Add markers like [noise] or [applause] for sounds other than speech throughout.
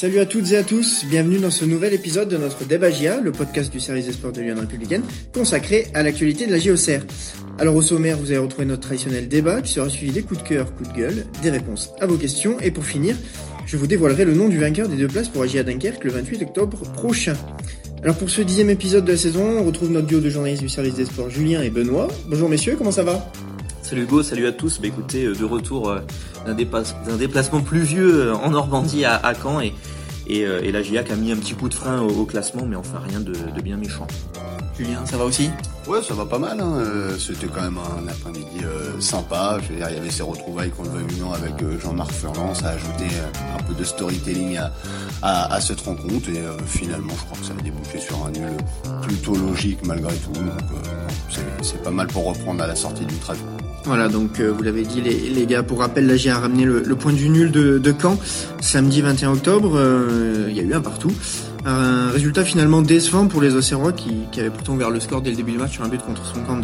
Salut à toutes et à tous, bienvenue dans ce nouvel épisode de notre Débagia, le podcast du service des sports de Lyon Républicaine, consacré à l'actualité de la JOCR. Alors au sommaire, vous allez retrouver notre traditionnel débat qui sera suivi des coups de cœur, coups de gueule, des réponses à vos questions, et pour finir, je vous dévoilerai le nom du vainqueur des deux places pour AGA Dunkerque le 28 octobre prochain. Alors pour ce dixième épisode de la saison, on retrouve notre duo de journalistes du service des sports, Julien et Benoît. Bonjour messieurs, comment ça va? Salut Hugo, salut à tous. Bah écoutez, euh, de retour euh, d'un déplacement pluvieux euh, en Normandie à, Caen et, et, la GIAC a mis un petit coup de frein au, classement, mais enfin rien de, bien méchant. Julien, ça va aussi? Ouais, ça va pas mal. Hein. C'était quand même un après-midi sympa. Il y avait ces retrouvailles qu'on le avec Jean-Marc Furlan. Ça a ajouté un peu de storytelling à, à, cette rencontre. Et finalement, je crois que ça a débouché sur un nul plutôt logique malgré tout. Donc c'est pas mal pour reprendre à la sortie du trajet. Voilà, donc euh, vous l'avez dit les, gars, pour rappel, la GIA a ramené le, point du nul de, de Caen samedi 21 octobre. Euh, il y a eu un partout. Un résultat finalement décevant pour les Auxerrois qui, qui avaient pourtant ouvert le score dès le début du match sur un but contre son camp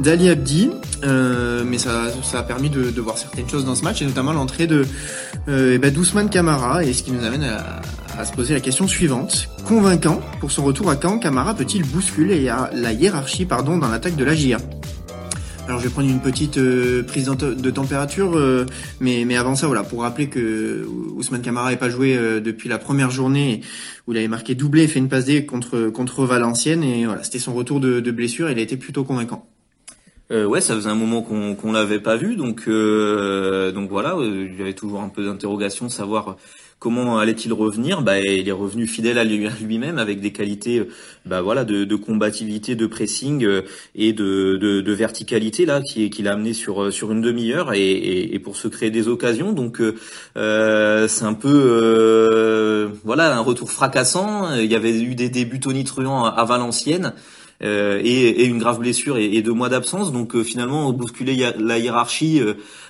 d'Ali Abdi. Euh, mais ça, a permis de, voir certaines choses dans ce match et notamment l'entrée de euh, eh ben, d'Ousmane Camara et ce qui nous amène à, à, se poser la question suivante. Convaincant pour son retour à Caen, Camara peut-il bousculer la hiérarchie pardon, dans l'attaque de la GIA alors je vais prendre une petite euh, prise de température, euh, mais, mais avant ça, voilà, pour rappeler que Ousmane Camara n'avait pas joué euh, depuis la première journée où il avait marqué doublé et fait une passe D contre contre Valenciennes et voilà, c'était son retour de, de blessure. Et il a été plutôt convaincant. Euh, ouais, ça faisait un moment qu'on qu'on l'avait pas vu, donc euh, donc voilà, il y avait toujours un peu d'interrogation, savoir comment allait-il revenir? Bah, il est revenu fidèle à lui-même avec des qualités, euh, bah voilà, de, de combativité, de pressing euh, et de, verticalité là, qui qui l'a amené sur euh, sur une demi-heure et, pour se créer des occasions. Donc c'est un peu voilà un retour fracassant. Il y avait eu des débuts tonitruants à Valenciennes. Euh, et, et, une grave blessure et, et deux mois d'absence. Donc finalement, bousculer la hiérarchie,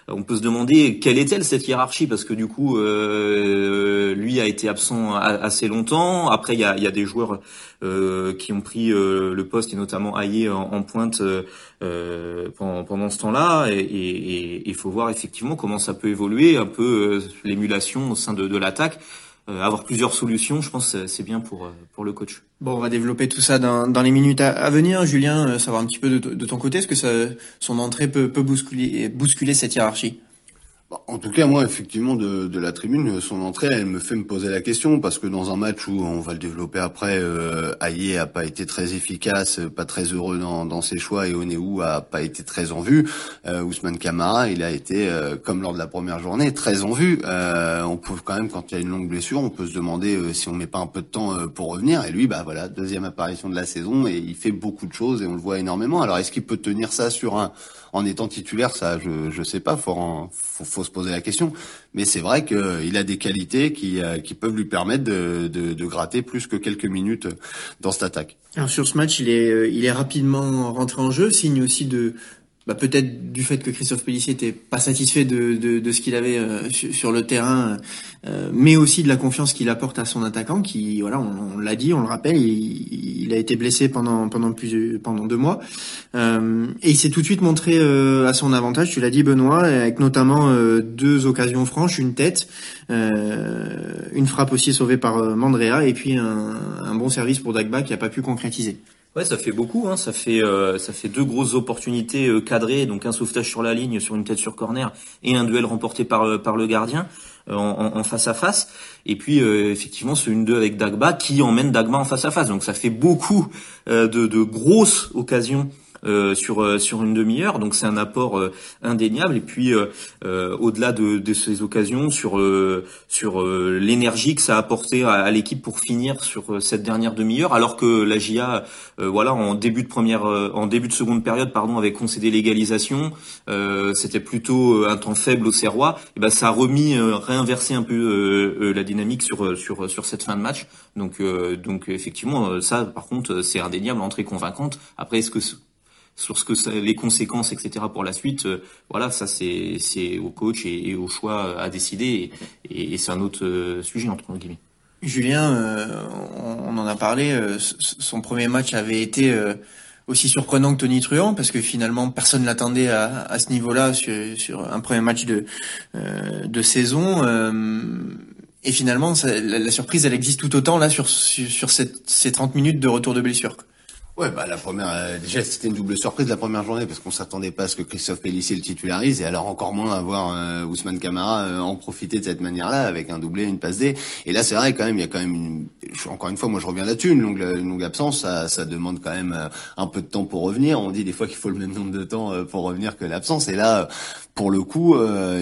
on peut se demander quelle est-elle cette hiérarchie? Parce que du coup euh, lui a été absent assez longtemps. Après il y a, y a, des joueurs euh, qui ont pris euh, le poste et notamment Aïe en, pointe euh, pendant, pendant, ce temps-là et il faut voir effectivement comment ça peut évoluer un peu l'émulation au sein de, de l'attaque. Euh, avoir plusieurs solutions, je pense c'est bien pour, pour le coach. Bon, on va développer tout ça dans, les minutes à, venir. Julien, savoir un petit peu de, ton côté, est-ce que son entrée peut, bousculer cette hiérarchie? En tout cas, moi, effectivement, de, de, la tribune, son entrée, elle me fait me poser la question parce que dans un match où on va le développer après, euh, Aïe a pas été très efficace, pas très heureux dans, dans ses choix et Oneou a pas été très en vue. Euh, Ousmane Kamara, il a été, euh, comme lors de la première journée, très en vue. Euh, on peut quand même, quand il y a une longue blessure, on peut se demander euh, si on met pas un peu de temps pour revenir. Et lui, bah voilà, deuxième apparition de la saison et il fait beaucoup de choses et on le voit énormément. Alors, est-ce qu'il peut tenir ça sur un en étant titulaire, ça, je je sais pas, faut, faut, faut se poser la question. Mais c'est vrai qu'il a des qualités qui euh, peuvent lui permettre de, gratter plus que quelques minutes dans cette attaque. Alors sur ce match, euh, il est rapidement rentré en jeu, signe aussi de bah, peut-être du fait que Christophe Pellissier était pas satisfait de, de, de ce qu'il avait euh, sur, le terrain, euh, mais aussi de la confiance qu'il apporte à son attaquant, qui voilà, on, l'a dit, on le rappelle, il, il, a été blessé pendant pendant plus pendant deux mois, euh, et il s'est tout de suite montré à son avantage. Tu l'as dit, Benoît, avec notamment deux occasions franches, une tête, une frappe aussi sauvée par Mandrea, et puis un, un bon service pour Dagba qui a pas pu concrétiser. Ouais, ça fait beaucoup. Hein. Ça fait euh, ça fait deux grosses opportunités euh, cadrées, donc un sauvetage sur la ligne, sur une tête sur corner, et un duel remporté par euh, par le gardien en, face à face. Et puis effectivement ce 1-2 avec Dagba qui emmène Dagba en face à face. Donc ça fait beaucoup de, de grosses occasions sur euh, sur une demi-heure. Donc c'est un apport euh, indéniable. Et puis au-delà de, de, ces occasions, sur sur l'énergie que ça a apporté à, l'équipe pour finir sur cette dernière demi-heure, alors que la GIA, voilà, en début de première, en début de seconde période, pardon, avait concédé l'égalisation. C'était plutôt un temps faible au Serrois. Et ben ça a remis, réinversé un peu la dynamique sur sur sur cette fin de match. Donc donc effectivement, ça par contre, c'est indéniable, entrée convaincante. Après, est-ce que sur ce que ça, les conséquences, etc. pour la suite, euh, voilà, ça c'est au coach et, au choix à décider et, et c'est un autre euh, sujet entre guillemets. Julien, euh, on, en a parlé. son premier match avait été aussi surprenant que Tony Truant parce que finalement personne l'attendait à, à, ce niveau-là sur, sur, un premier match de de saison. Et finalement, la, surprise, elle existe tout autant là sur, sur, cette, ces 30 minutes de retour de blessure. Ouais, bah la première, euh, déjà c'était une double surprise la première journée parce qu'on s'attendait pas à ce que Christophe Pellissier le titularise et alors encore moins à voir euh, Ousmane Camara euh, en profiter de cette manière-là avec un doublé, une passe D. Et là c'est vrai quand même, il y a quand même une, encore une fois, moi je reviens là-dessus, une longue, une longue absence, ça, ça demande quand même un peu de temps pour revenir. On dit des fois qu'il faut le même nombre de temps pour revenir que l'absence et là, pour le coup,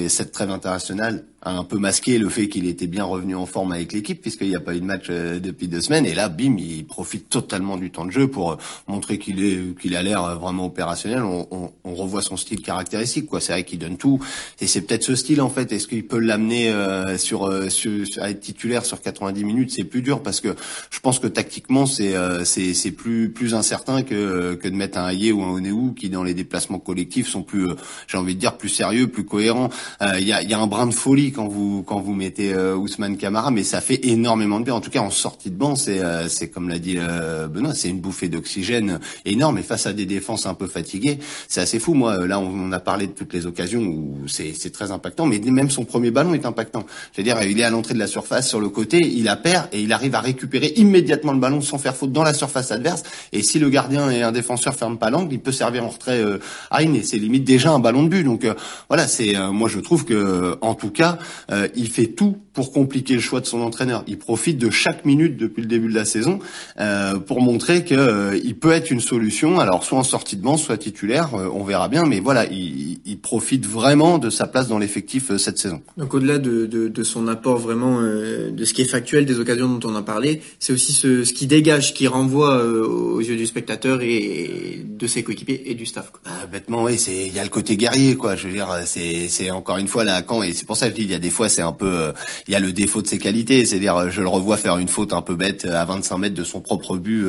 cette trêve internationale a un peu masqué le fait qu'il était bien revenu en forme avec l'équipe puisqu'il n'y a pas eu de match euh, depuis deux semaines. Et là bim il profite totalement du temps de jeu pour euh, montrer qu'il est qu'il a l'air vraiment opérationnel. On, on, on, revoit son style caractéristique quoi. C'est vrai qu'il donne tout. Et c'est peut-être ce style en fait. Est-ce qu'il peut l'amener euh, sur, sur, à être titulaire sur 90 minutes? C'est plus dur parce que je pense que tactiquement c'est c'est c'est plus plus incertain que que de mettre un Hayé ou un Oneou qui dans les déplacements collectifs sont plus j'ai envie de dire plus sérieux plus cohérents. Il y a y a un brin de folie quand vous quand vous mettez euh, Ousmane Camara, mais ça fait énormément de bien. En tout cas, en sortie de banc, c'est euh, c'est comme l'a dit euh, Benoît, c'est une bouffée d'oxygène énorme. Et face à des défenses un peu fatiguées, c'est assez fou. Moi, là, on, a parlé de toutes les occasions où c'est c'est très impactant, mais même son premier ballon est impactant. C'est-à-dire, il est à l'entrée de la surface sur le côté, il a perd et il arrive à récupérer immédiatement le ballon sans faire faute dans la surface adverse. Et si le gardien et un défenseur ferment pas l'angle, il peut servir en retrait euh, à et c'est limite déjà un ballon de but. Donc voilà, c'est moi je trouve que en tout cas euh, il fait tout pour compliquer le choix de son entraîneur. Il profite de chaque minute depuis le début de la saison euh, pour montrer qu'il euh, peut être une solution. Alors soit en sortie de banc, soit titulaire, on verra bien. Mais voilà, il, profite vraiment de sa place dans l'effectif cette saison. Donc au-delà de, son apport vraiment de ce qui est factuel, des occasions dont on a parlé, c'est aussi ce, ce qui dégage, qui renvoie aux yeux du spectateur et de ses coéquipiers et du staff. Bah, bêtement, oui, c'est il y a le côté guerrier, quoi. Je veux dire, c'est encore une fois là quand et c'est pour ça que je dis il y a des fois c'est un peu, euh, il y a le défaut de ses qualités, c'est-à-dire euh, je le revois faire une faute un peu bête euh, à 25 mètres de son propre but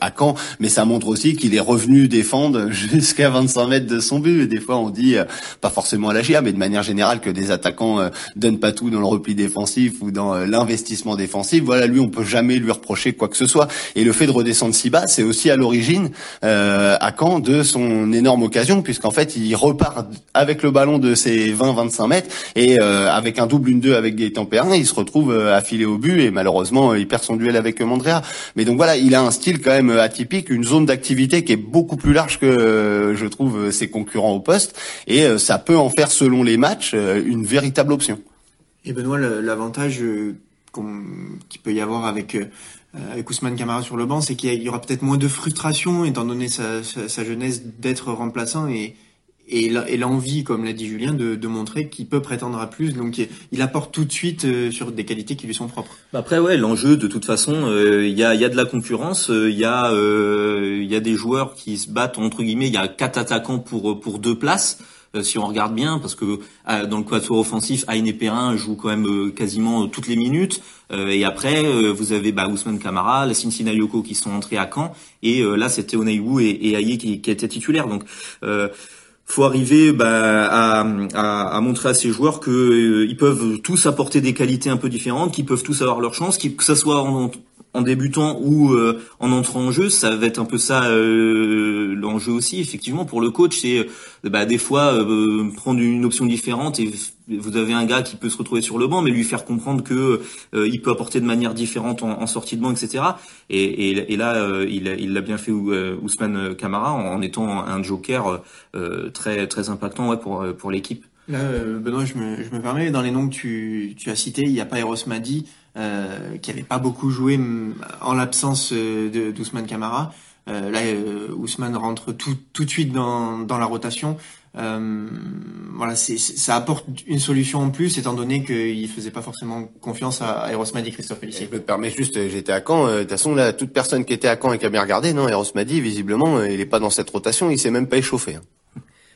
à Caen, mais ça montre aussi qu'il est revenu défendre [laughs] jusqu'à 25 mètres de son but. des fois on dit, pas forcément à la GIA, mais de manière générale que des attaquants donnent pas tout dans le repli défensif ou dans l'investissement défensif. Voilà, lui on peut jamais lui reprocher quoi que ce soit. Et le fait de redescendre si bas, c'est aussi à l'origine à Caen de son énorme occasion, puisqu'en fait il repart avec le ballon de ses 20-25 mètres et avec un double une deux avec Gaëtan Perrin, il se retrouve euh, affilé au but et malheureusement il perd son duel avec Mandrea. Mais donc voilà, il a un style quand même atypique, une zone d'activité qui est beaucoup plus large que euh, je trouve ses concurrents au poste et euh, ça peut en faire selon les matchs une véritable option. Et Benoît, l'avantage qu'il peut y avoir avec avec Ousmane Camara sur le banc, c'est qu'il y, aura peut-être moins de frustration étant donné sa, sa jeunesse d'être remplaçant et, et l'envie, comme l'a dit Julien, de, de montrer qu'il peut prétendre à plus. Donc il apporte tout de suite euh, sur des qualités qui lui sont propres. Bah, après ouais, l'enjeu de toute façon, euh, il y, a, y, a, de la concurrence, euh, il y a il y a des joueurs qui se battent entre guillemets. Il y a quatre attaquants pour pour deux places. si on regarde bien, parce que dans le quatuor offensif, Aine et Perrin jouent quand même quasiment toutes les minutes. et après, vous avez bah, Ousmane Kamara, la Sinayoko qui sont entrés à Caen. Et là, c'était Oneiwu et, et Aye qui, qui étaient titulaires. Donc faut arriver bah, à, montrer à ces joueurs que euh, peuvent tous apporter des qualités un peu différentes, qu'ils peuvent tous avoir leur chance, que ça soit en, en débutant ou euh, en entrant en jeu, ça va être un peu ça euh, l'enjeu aussi. Effectivement, pour le coach, c'est euh, bah, des fois prendre une option différente et vous avez un gars qui peut se retrouver sur le banc, mais lui faire comprendre que il peut apporter de manière différente en, sortie de banc, etc. Et, et, là, il l'a bien fait Ousmane Camara en, étant un joker très très impactant ouais, pour pour l'équipe. Benoît, je me, je me permets, dans les noms que tu, tu as cités, il n'y a pas Eros Madi, euh, qui avait pas beaucoup joué en l'absence euh, de d'Ousmane Camara. Euh, là, euh, Ousmane rentre tout, tout de suite dans, dans la rotation. Euh, voilà, c'est, ça apporte une solution en plus, étant donné qu'il faisait pas forcément confiance à Erosmadi et Christophe Pellissier. Je me permets juste, j'étais à Caen. De toute façon, là, toute personne qui était à Caen et qui a bien regardé, non, Erosmadi, visiblement, il est pas dans cette rotation, il s'est même pas échauffé. Hein.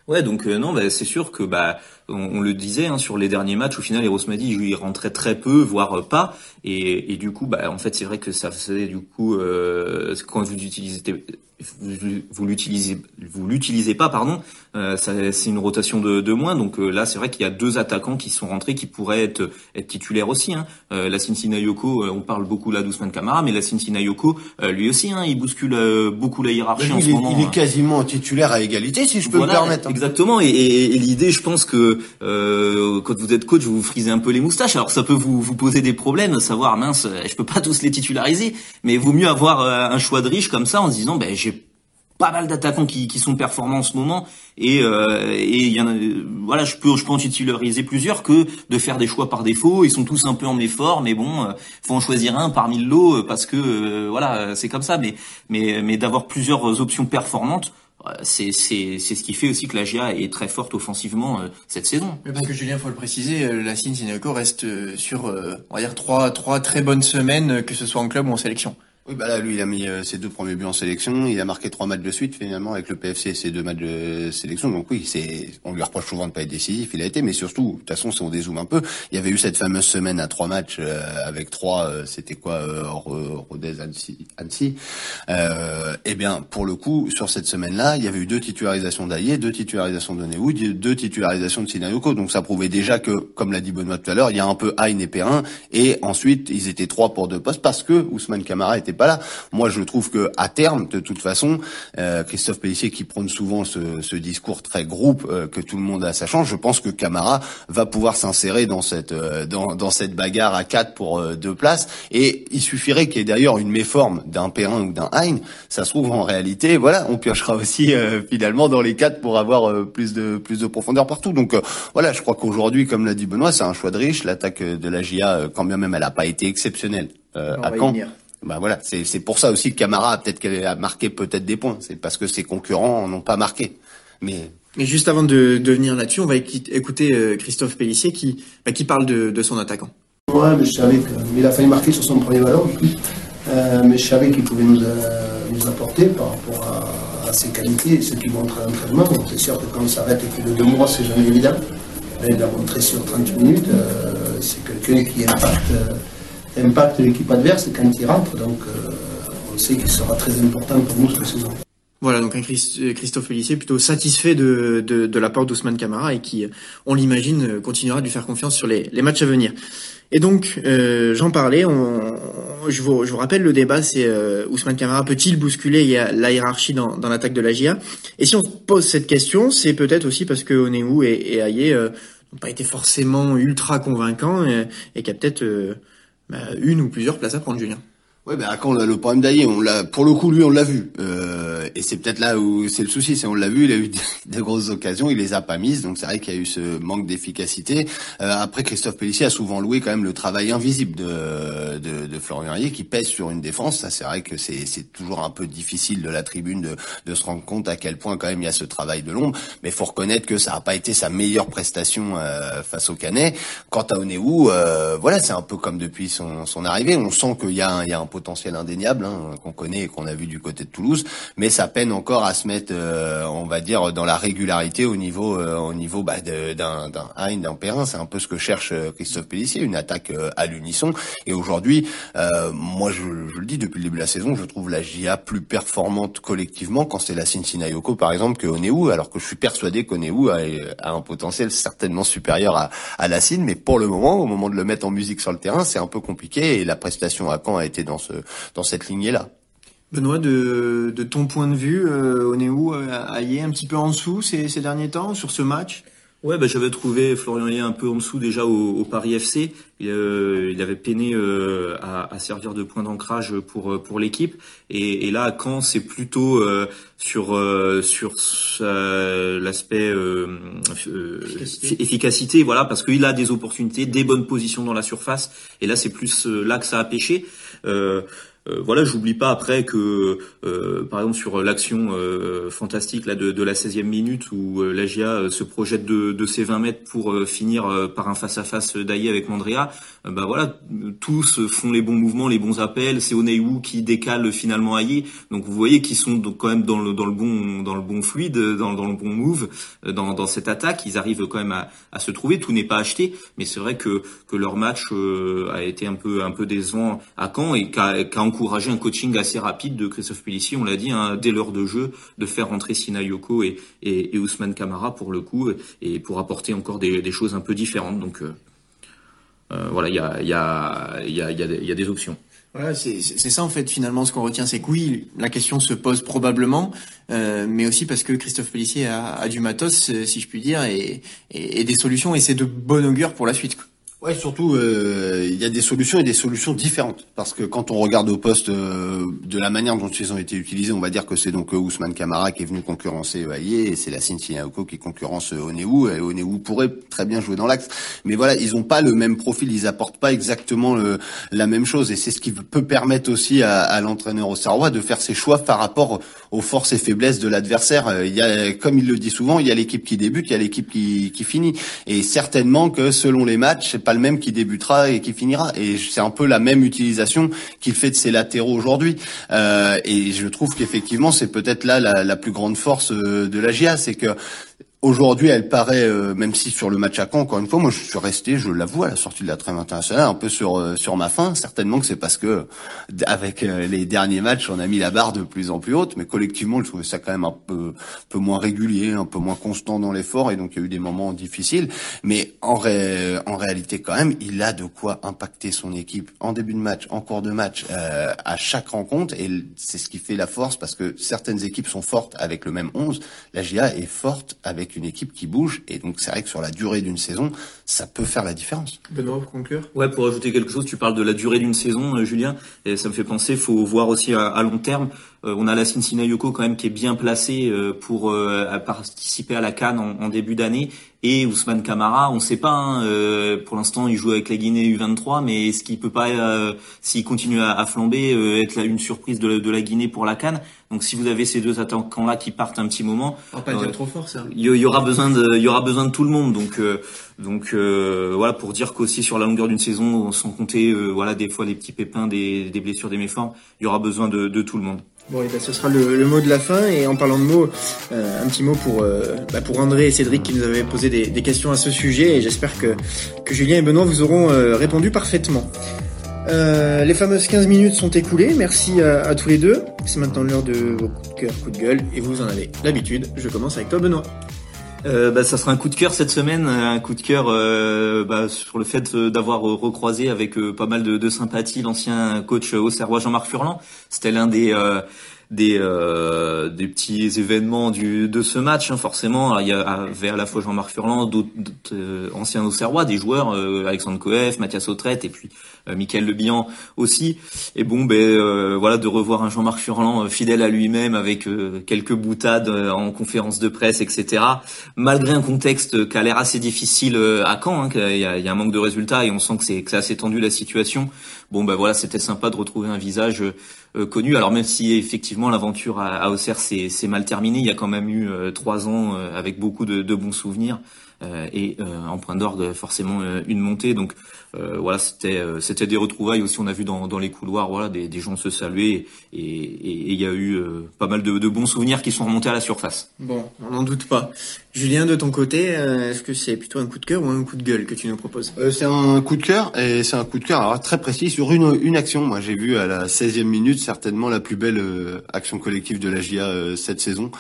Ouais, donc euh, non, bah, c'est sûr que bah on, le disait hein, sur les derniers matchs, au final, Eros Madi il rentrait très peu, voire euh, pas, et, et du coup, bah en fait, c'est vrai que ça faisait du coup euh, quand vous utilisez vous l'utilisez vous l'utilisez pas pardon euh, c'est une rotation de, de moins donc euh, là c'est vrai qu'il y a deux attaquants qui sont rentrés qui pourraient être être titulaires aussi hein. euh, la Cincinnati Yoko on parle beaucoup là d'Ousmane Kamara mais la Cincinnati Yoko lui aussi hein, il bouscule beaucoup la hiérarchie en ce moment il est hein. quasiment titulaire à égalité si je peux me permettre hein. exactement et, et, l'idée je pense que quand vous êtes coach vous vous frisez un peu les moustaches. Alors ça peut vous vous poser des problèmes savoir mince je peux pas [laughs] tous les titulariser mais vaut mieux avoir un choix de riche comme ça en se disant ben j'ai pas mal d'attaquants qui, qui sont performants en ce moment et euh, et y en a voilà je peux je peux en titulariser plusieurs que de faire des choix par défaut. Ils sont tous un peu en effort mais bon euh, faut en choisir un parmi le lot euh, parce que euh, voilà c'est comme ça. Mais mais mais d'avoir plusieurs options performantes c'est c'est ce qui fait aussi que la GIA est très forte offensivement cette saison. Mais parce que Julien, faut le préciser, la Cincinnati reste sur on va dire trois trois très bonnes semaines que ce soit en club ou en sélection. Oui, bah là, lui, il a mis euh, ses deux premiers buts en sélection. Il a marqué trois matchs de suite finalement avec le PFC, ses deux matchs de sélection. Donc oui, c'est, on lui reproche souvent de pas être décisif. Il a été, mais surtout, de toute façon, si on dézoome un peu, il y avait eu cette fameuse semaine à trois matchs euh, avec trois. Euh, c'était quoi, Rodez, Annecy. Annecy. eh bien, pour le coup, sur cette semaine-là, il y avait eu deux titularisations d'Aïe, deux titularisations de Néoud, deux titularisations de Sinayoko. Donc ça prouvait déjà que, comme l'a dit Benoît tout à l'heure, il y a un peu Aïn et Perrin. Et ensuite, ils étaient trois pour deux postes parce que Ousmane Camara était pas là. Moi, je trouve que à terme, de toute façon, euh, Christophe Pellissier qui prône souvent ce, ce discours très groupe euh, que tout le monde a sa chance, je pense que Camara va pouvoir s'insérer dans cette euh, dans, dans, cette bagarre à quatre pour deux places. Et il suffirait qu'il y ait d'ailleurs une méforme d'un Perrin ou d'un Hein. Ça se trouve en réalité, voilà, on piochera aussi finalement dans les quatre pour avoir plus de plus de profondeur partout. Donc voilà, je crois qu'aujourd'hui, comme l'a dit Benoît, c'est un choix de riche. L'attaque de la GIA, quand bien même elle n'a pas été exceptionnelle à Caen. Bah voilà, c'est pour ça aussi que Camara peut-être qu'elle a marqué peut-être des points. C'est parce que ses concurrents n'ont pas marqué. Mais juste avant de, de venir là-dessus, on va écouter euh, Christophe Pellissier qui bah, qui parle de, de, son attaquant. Ouais, mais je savais qu'il a failli marquer sur son premier ballon, euh, mais je savais qu'il pouvait nous, euh, nous apporter par rapport à, à, ses qualités et ce qu'il montre à l'entraînement. C'est sûr que quand on s'arrête et de deux mois, c'est jamais évident. il l'a montré sur 30 minutes. Euh, c'est quelqu'un qui impacte impact l'équipe adverse quand il rentre. Donc euh, on sait qu'il sera très important pour nous cette saison. Voilà, donc un Christophe Pellissier plutôt satisfait de, de, de l'apport d'Ousmane Camara et qui, on l'imagine, continuera de lui faire confiance sur les, les matchs à venir. Et donc, euh, j'en parlais, on, je, vous, je vous rappelle le débat, c'est euh, Ousmane Camara peut-il bousculer la hiérarchie dans, dans l'attaque de la GIA Et si on pose cette question, c'est peut-être aussi parce que Onemu et, et Aye euh, n'ont pas été forcément ultra convaincants et, et qu'il y a peut-être une ou plusieurs places à prendre, Julien. Ouais, ben quand le problème d'Aïe, on l'a, pour le coup, lui, on l'a vu. Euh, et c'est peut-être là où c'est le souci, c'est on l'a vu, il a eu [laughs] de, grosses occasions, il les a pas mises, donc c'est vrai qu'il y a eu ce manque d'efficacité. Euh, après, Christophe Pellissier a souvent loué quand même le travail invisible de, de, de Florian Aïe, qui pèse sur une défense. Ça, c'est vrai que c'est, c'est toujours un peu difficile de la tribune de, de se rendre compte à quel point quand même il y a ce travail de l'ombre. Mais faut reconnaître que ça n'a pas été sa meilleure prestation euh, face au Canet. Quant à Oneou, euh, voilà, c'est un peu comme depuis son, son arrivée. On sent qu'il y a un, il y a un potentiel indéniable hein, qu'on connaît et qu'on a vu du côté de Toulouse, mais ça peine encore à se mettre, euh, on va dire, dans la régularité au niveau, euh, au niveau bah, d'un Hein, d'un Perrin. C'est un peu ce que cherche euh, Christophe Pellissier, une attaque à l'unisson. Et aujourd'hui, moi, je, je, le dis depuis le début de la saison, je trouve la GIA plus performante collectivement quand c'est la Cincinnati par exemple, que Oneu, alors que je suis persuadé qu'Oneu a, a un potentiel certainement supérieur à, à la Cine, mais pour le moment, au moment de le mettre en musique sur le terrain, c'est un peu compliqué et la prestation à Caen a été dans ce dans cette lignée-là. Benoît, de, de, ton point de vue, euh, on est où Aïe un petit peu en dessous ces, ces derniers temps sur ce match? Ouais, bah, j'avais trouvé Florian Ayer un peu en dessous déjà au, au Paris FC. Il, euh, il avait peiné euh, à, à, servir de point d'ancrage pour euh, pour l'équipe. Et, et, là, à Caen, c'est plutôt euh, sur sur l'aspect efficacité. efficacité, voilà, parce qu'il a des opportunités, des bonnes positions dans la surface. Et là, c'est plus là que ça a pêché. 呃 Euh, voilà, j'oublie pas après que, euh, par exemple, sur l'action euh, fantastique là de, de, la 16e minute où la GIA se projette de, de, ses 20 mètres pour finir par un face-à-face d'Aïe avec Mandrea, bah voilà, tous font les bons mouvements, les bons appels. C'est Oneiwu qui décale finalement Aïe. Donc vous voyez qu'ils sont donc quand même dans le, dans le bon dans le bon fluide, dans, le bon move, dans, dans cette attaque. Ils arrivent quand même à, à se trouver. Tout n'est pas acheté, mais c'est vrai que que leur match a été un peu un peu décevant à Caen et qu'a qu encouragé un coaching assez rapide de Christophe Pellissier, on l'a dit, hein, dès l'heure de jeu, de faire rentrer Sinayoko et, et, et Ousmane Kamara pour le coup, et pour apporter encore des, choses un peu différentes. Donc voilà, il y a, des options. Voilà, c'est ça en fait finalement ce qu'on retient, c'est que oui, la question se pose probablement, euh, mais aussi parce que Christophe Pellissier a, du matos, si je puis dire, et des solutions, et c'est de bon augure pour la suite. Ouais, surtout, euh, il y a des solutions et des solutions différentes. Parce que quand on regarde au poste euh, de la manière dont ils ont été utilisés, on va dire que c'est donc euh, Ousmane Kamara qui est venu concurrencer Aïe et c'est la Sinaoko qui concurrence Oneou. Et Oneou pourrait très bien jouer dans l'axe. Mais voilà, ils ont pas le même profil, ils apportent pas exactement la même chose. Et c'est ce qui peut permettre aussi à, à l'entraîneur au Sarrois de faire ses choix par rapport aux forces et faiblesses de l'adversaire. Il y a, comme il le dit souvent, il y a l'équipe qui débute, il y a l'équipe qui, qui finit. Et certainement que selon les matchs, c'est pas le même qui débutera et qui finira. Et c'est un peu la même utilisation qu'il fait de ses latéraux aujourd'hui. Euh, et je trouve qu'effectivement, c'est peut-être là la, la, plus grande force euh, de la GIA, c'est que Aujourd'hui, elle paraît, euh, même si sur le match à Caen, encore une fois, moi je suis resté, je l'avoue, à la sortie de la trêve internationale, un peu sur euh, sur ma faim. Certainement que c'est parce que avec euh, les derniers matchs, on a mis la barre de plus en plus haute, mais collectivement, je trouvais ça quand même un peu peu moins régulier, un peu moins constant dans l'effort, et donc il y a eu des moments difficiles. Mais en ré, en réalité, quand même, il a de quoi impacter son équipe en début de match, en cours de match, à chaque rencontre, et c'est ce qui fait la force, parce que certaines équipes sont fortes avec le même 11, la GIA est forte avec une équipe qui bouge. Et donc, c'est vrai que sur la durée d'une saison, ça peut faire la différence. Benoît, pour conclure Ouais, pour ajouter quelque chose, tu parles de la durée d'une saison, euh, Julien, et ça me fait penser, faut voir aussi à, long terme. Euh, on a la Cincinnati Yoko quand même qui est bien placée euh, pour participer à la Cannes en, début d'année. Et Ousmane Kamara, on ne sait pas. Hein, pour l'instant, il joue avec la Guinée U23, mais est-ce qu'il peut pas, s'il continue à, flamber, être une surprise de, de la Guinée pour la Cannes? Donc si vous avez ces deux attaquants-là qui partent un petit moment, on va pas dire trop fort ça. Il y, aura besoin de, il y aura besoin de tout le monde. Donc euh, donc euh, voilà pour dire qu'aussi sur la longueur d'une saison, sans compter euh, voilà des fois les petits pépins, des, des blessures, des méformes, il y aura besoin de, de tout le monde. Bon, et ben, ce sera le, le, mot de la fin. Et en parlant de mots, un petit mot pour bah, pour André et Cédric qui nous avaient posé des, des questions à ce sujet. Et j'espère que que Julien et Benoît vous auront répondu parfaitement. Euh, les fameuses 15 minutes sont écoulées. Merci à, tous les deux. C'est maintenant l'heure de vos coups de cœur, coups de gueule. Et vous en avez l'habitude. Je commence avec toi, Benoît. Euh, bah, ça sera un coup de cœur cette semaine, un coup de cœur euh, bah, sur le fait d'avoir recroisé avec pas mal de, de sympathie l'ancien coach au Serrois Jean-Marc Furlan. C'était l'un des des euh, des petits événements du de ce match hein, forcément. Il y avait à la fois Jean-Marc Furlan d'autres euh, anciens Auxerrois des joueurs euh, Alexandre Coef Mathias Autrette et puis euh, Michael Lebihan aussi. Et bon ben euh, voilà de revoir un Jean-Marc Furlan fidèle à lui-même avec quelques boutades en conférence de presse etc malgré un contexte qui a l'air assez difficile à Caen hein, il y, a, y a un manque de résultats et on sent que c'est assez tendu la situation. Bon ben voilà c'était sympa de retrouver un visage euh, connu. Alors même si effectivement l'aventure à, Auxerre s'est mal terminée, il y a quand même eu euh, trois ans euh, avec beaucoup de bons souvenirs. Euh, et euh, en point d'orgue forcément euh, une montée. Donc voilà, c'était c'était des retrouvailles aussi. On a vu dans, dans les couloirs, voilà, des, des gens se saluer et il y a eu pas mal de, de, bons souvenirs qui sont remontés à la surface. Bon, on n'en doute pas. Julien, de ton côté, est-ce que c'est plutôt un coup de cœur ou un coup de gueule que tu nous proposes? C'est un coup de cœur et c'est un coup de cœur alors, très précis sur une, une action. Moi, j'ai vu à la 16e minute certainement la plus belle action collective de la GIA cette saison.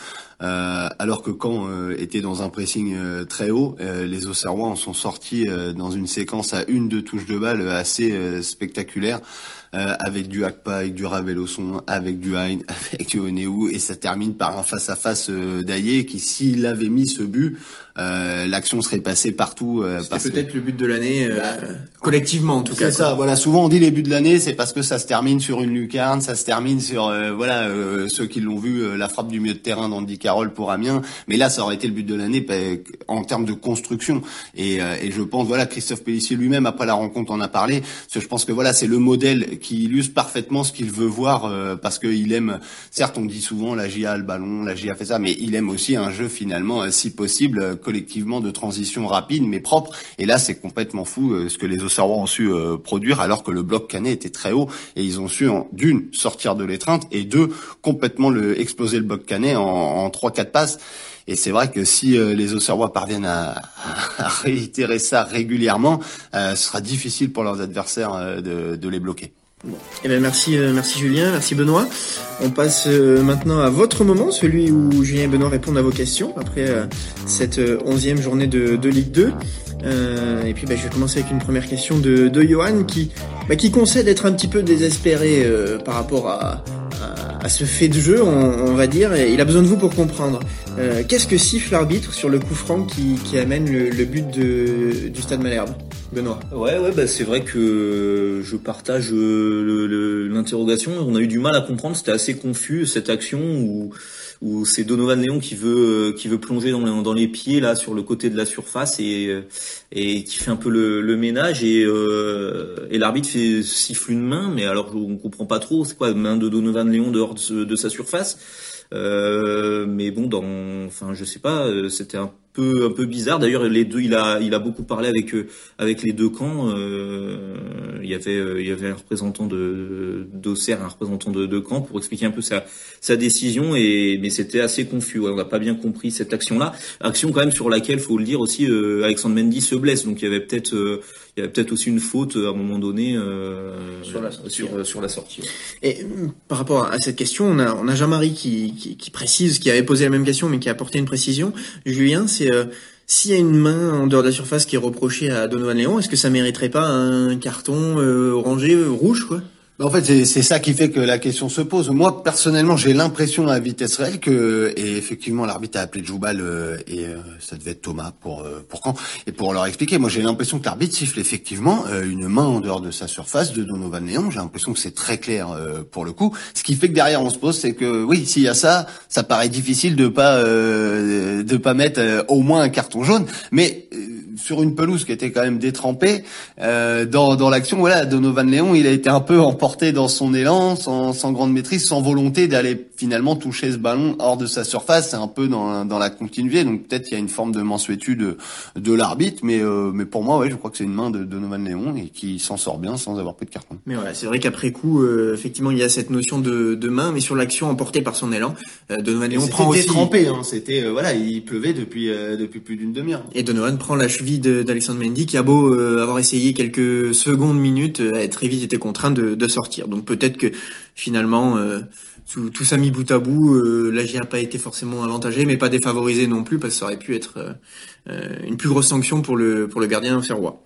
Euh, alors que quand euh, était dans un pressing euh, très haut, les Auxerrois en sont sortis dans une séquence à une deux touches de balle assez spectaculaire. Avec du Akpa, avec du Raveloson, avec du Hein, [laughs] avec du Oneou, et ça termine par un face-à-face d'Aillé qui, s'il avait mis ce but, euh, l'action serait passée partout. Euh, c'est peut-être le but de l'année, euh, collectivement en tout cas. C'est ça. Voilà, souvent on dit les buts de l'année, c'est parce que ça se termine sur une lucarne, ça se termine sur voilà ceux qui l'ont vu la frappe du milieu de terrain d'Andy Carroll pour Amiens. Mais là, ça aurait été le but de l'année en termes de construction. Et, et je pense voilà Christophe Pellissier lui-même après la rencontre en a parlé. Parce que je pense que voilà c'est le modèle qui illustre parfaitement ce qu'il veut voir parce qu'il aime. Certes, on dit souvent la GIA le ballon, la GIA fait ça, mais il aime aussi un jeu finalement si possible collectivement de transition rapide mais propre. Et là, c'est complètement fou euh, ce que les Auxerrois ont su euh, produire alors que le bloc canet était très haut et ils ont su d'une sortir de l'étreinte et deux complètement le exploser le bloc canet en trois quatre passes. Et c'est vrai que si euh, les Auxerrois parviennent à, réitérer ça régulièrement, ce sera difficile pour leurs adversaires de, de les bloquer. Bon. Eh ben merci, euh, merci Julien, merci Benoît. On passe euh, maintenant à votre moment, celui où Julien et Benoît répondent à vos questions après euh, cette onzième journée de, de, Ligue 2. et puis ben, je vais commencer avec une première question de, de Johan qui, bah, qui concède être un petit peu désespéré par rapport à, ce fait de jeu, on, va dire. Et il a besoin de vous pour comprendre. Qu'est-ce que siffle l'arbitre sur le coup franc qui, amène le, but du Stade Malherbe? Benoît. Ouais, ouais, bah c'est vrai que je partage euh, l'interrogation. On a eu du mal à comprendre. C'était assez confus cette action où où c'est Donovan Léon qui veut qui veut plonger dans, les pieds là sur le côté de la surface et et qui fait un peu le, le ménage et euh, et l'arbitre fait siffle une main mais alors on comprend pas trop c'est quoi main de Donovan Léon dehors de, de sa surface euh, mais bon dans enfin je sais pas euh, c'était un peu un peu bizarre. D'ailleurs, les deux, il a il a beaucoup parlé avec euh, avec les deux camps. Euh, il y avait euh, il y avait un représentant de d'Auxerre, un représentant de, de camp pour expliquer un peu sa sa décision. Et mais c'était assez confus. on n'a pas bien compris cette action-là. Action quand même sur laquelle, faut le dire aussi, Alexandre Mendy se blesse. Donc il y avait peut-être il y avait peut-être aussi une faute à un moment donné euh, sur, la, sur, sur, la sortie. Et par rapport à cette question, on a, on a Jean-Marie qui, qui, qui, précise, qui avait posé la même question mais qui a apporté une précision. Julien, c'est euh, s'il y a une main en dehors de la surface qui est reprochée à Donovan Léon, est-ce que ça mériterait pas un carton euh, orangé, rouge quoi? En fait, c'est ça qui fait que la question se pose. Moi, personnellement, j'ai l'impression à vitesse réelle que, et effectivement, l'arbitre a appelé Djoubal euh, et euh, ça devait être Thomas pour euh, pour quand et pour leur expliquer. Moi, j'ai l'impression que l'arbitre siffle effectivement une main en dehors de sa surface de Donovan Léon. J'ai l'impression que c'est très clair pour le coup. Ce qui fait que derrière, on se pose, c'est que oui, s'il y a ça, ça paraît difficile de pas de pas mettre au moins un carton jaune, mais sur une pelouse qui était quand même détrempée euh, dans, dans l'action. Voilà, Donovan Léon, il a été un peu emporté dans son élan, sans, sans grande maîtrise, sans volonté d'aller finalement toucher ce ballon hors de sa surface. C'est un peu dans, dans la continuité. Donc peut-être qu'il y a une forme de mensuétude de, de l'arbitre, mais euh, mais pour moi, ouais, je crois que c'est une main de, Donovan Léon et qui s'en sort bien sans avoir pris de carton. Mais voilà, c'est vrai qu'après coup, euh, effectivement, il y a cette notion de, de main, mais sur l'action emportée par son élan, euh, Donovan Léon prend aussi. Détrempé, hein, c'était voilà, il pleuvait depuis depuis plus d'une demi-heure. Et Donovan prend la cheville d'Alexandre Mendy qui a beau euh, avoir essayé quelques secondes, minutes, euh, a très vite été contraint de, de sortir. Donc peut-être que finalement euh, tout, tout, ça mis bout à bout, GIA n'a pas été forcément avantagée, mais pas défavorisée non plus, parce que ça aurait pu être une plus grosse sanction pour le pour le gardien ferrois.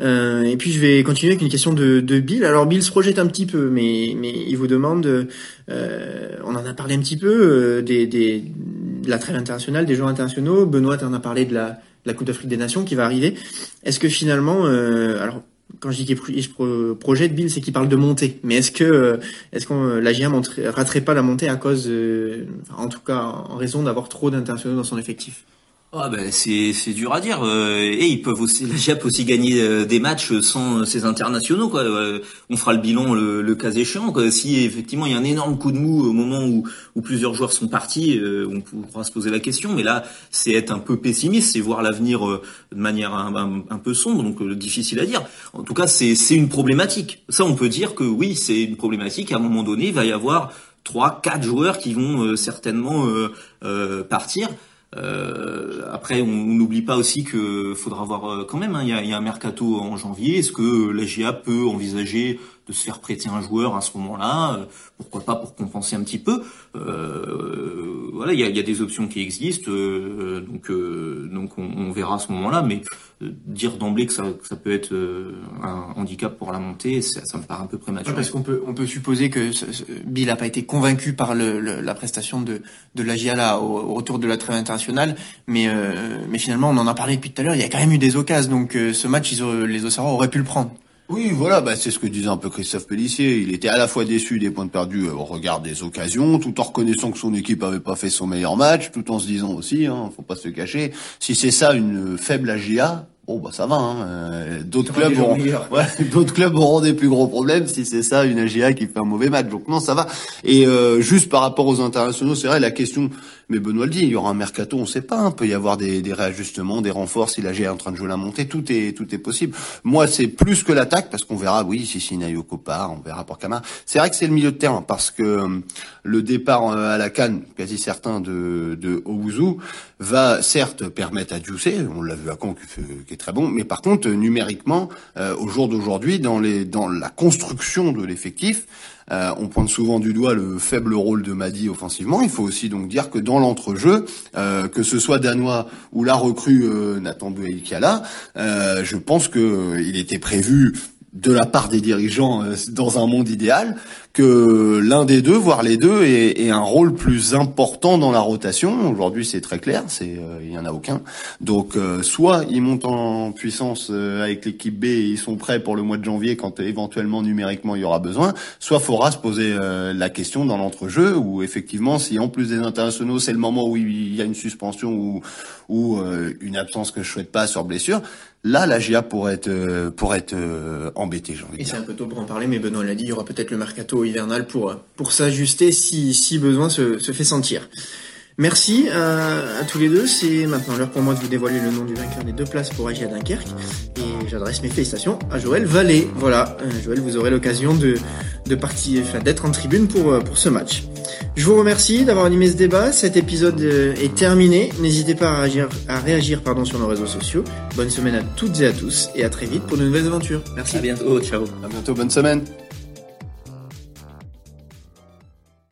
Euh, et puis je vais continuer avec une question de, de, Bill. Alors Bill se projette un petit peu, mais mais il vous demande, euh, on en a parlé un petit peu des, des de la trêve internationale, des joueurs internationaux. Benoît en a parlé de la la Coupe d'Afrique des Nations qui va arriver. Est-ce que finalement, euh, alors quand je dis qu'il projette Bill, c'est qu'il parle de montée. Mais est-ce que euh, est-ce qu'on la GIA raterait pas la montée à cause, en tout cas en raison d'avoir trop d'internationaux dans son effectif? Ah ben c'est c'est dur à dire euh, et ils peuvent aussi les peut aussi gagner euh, des matchs sans ces internationaux quoi. Euh, on fera le bilan le, cas échéant. Si effectivement il y a un énorme coup de mou au moment où plusieurs joueurs sont partis, on pourra se poser la question. Mais là c'est être un peu pessimiste, c'est voir l'avenir de manière un, un, peu sombre, donc difficile à dire. En tout cas c'est c'est une problématique. Ça on peut dire que oui c'est une problématique. À un moment donné il va y avoir trois quatre joueurs qui vont certainement partir. Euh, après, on n'oublie pas aussi que faudra voir euh, quand même. Hein, il y, a, y, a, un mercato en janvier. Est-ce que la GA peut envisager de se faire prêter un joueur à ce moment-là euh, Pourquoi pas pour compenser un petit peu euh, Voilà, il y a, y a, des options qui existent. donc, donc on, on, verra à ce moment-là. Mais dire d'emblée que ça, que ça, peut être euh, un handicap pour la montée, ça, ça me paraît un peu prématuré. parce qu'on peut, on peut supposer que Bill n'a pas été convaincu par le, le, la prestation de, de la GIA au, au, retour de la trêve internationale, mais, euh, mais finalement, on en a parlé depuis tout à l'heure, il y a quand même eu des occasions, donc euh, ce match, les Ossarois auraient pu le prendre. Oui, voilà, bah, c'est ce que disait un peu Christophe Pellissier. Il était à la fois déçu des points perdus au regard des occasions, tout en reconnaissant que son équipe avait pas fait son meilleur match, tout en se disant aussi, hein, faut pas se cacher, si c'est ça une faible AGA, Bon bah ça va. Hein. Euh, d'autres clubs auront, [laughs] ouais, d'autres clubs auront des plus gros problèmes si c'est ça une AGA qui fait un mauvais match. Donc non, ça va. Et euh, juste par rapport aux internationaux, c'est vrai la question. Mais Benoît le dit, il y aura un mercato, on sait pas. Il peut y avoir des, des réajustements, des renforts si l'AGA est en train de jouer la montée. Tout est tout est possible. Moi, c'est plus que l'attaque parce qu'on verra. Oui, si Sinayo part, on verra pour Camara. C'est vrai que c'est le milieu de terrain parce que euh, le départ à la canne, quasi certain de de Owuzu, va certes permettre à Djoussé, on l'a vu à Caen, qui, très bon. Mais par contre, numériquement, au jour d'aujourd'hui, dans dans la construction de l'effectif, on pointe souvent du doigt le faible rôle de Madi offensivement. Il faut aussi donc dire que dans l'entrejeu, que ce soit danois ou la recrue Nathan Bouékiala, je pense que il était prévu de la part des dirigeants euh, dans un monde idéal que l'un des deux, voire les deux, ait, un rôle plus important dans la rotation. Aujourd'hui, c'est très clair, c'est euh, il y en a aucun. Donc, euh, soit ils montent en puissance avec l'équipe B et ils sont prêts pour le mois de janvier quand éventuellement numériquement il y aura besoin. Soit faudra se poser la question dans l'entrejeu où effectivement, si en plus des internationaux, c'est le moment où il y a une suspension ou ou une absence que je souhaite pas sur blessure, Là, la GIA pourrait être, euh, pourrait être euh, embêtée, j'ai envie Et c'est un peu tôt pour en parler, mais Benoît l'a dit, il y aura peut-être le mercato hivernal pour, pour s'ajuster si, si besoin se, se fait sentir. Merci à, tous les deux. C'est maintenant l'heure pour moi de vous dévoiler le nom du vainqueur des deux places pour Agia Dunkerque. Et j'adresse mes félicitations à Joël Vallée. Voilà, euh, Joël, vous aurez l'occasion de, de partir, enfin, d'être en tribune pour, euh, pour ce match. Je vous remercie d'avoir animé ce débat. Cet épisode euh, est terminé. N'hésitez pas à réagir, à réagir pardon, sur nos réseaux sociaux. Bonne semaine à toutes et à tous et à très vite pour de nouvelles aventures. Merci. À bientôt. Ciao. À bientôt. Bonne semaine.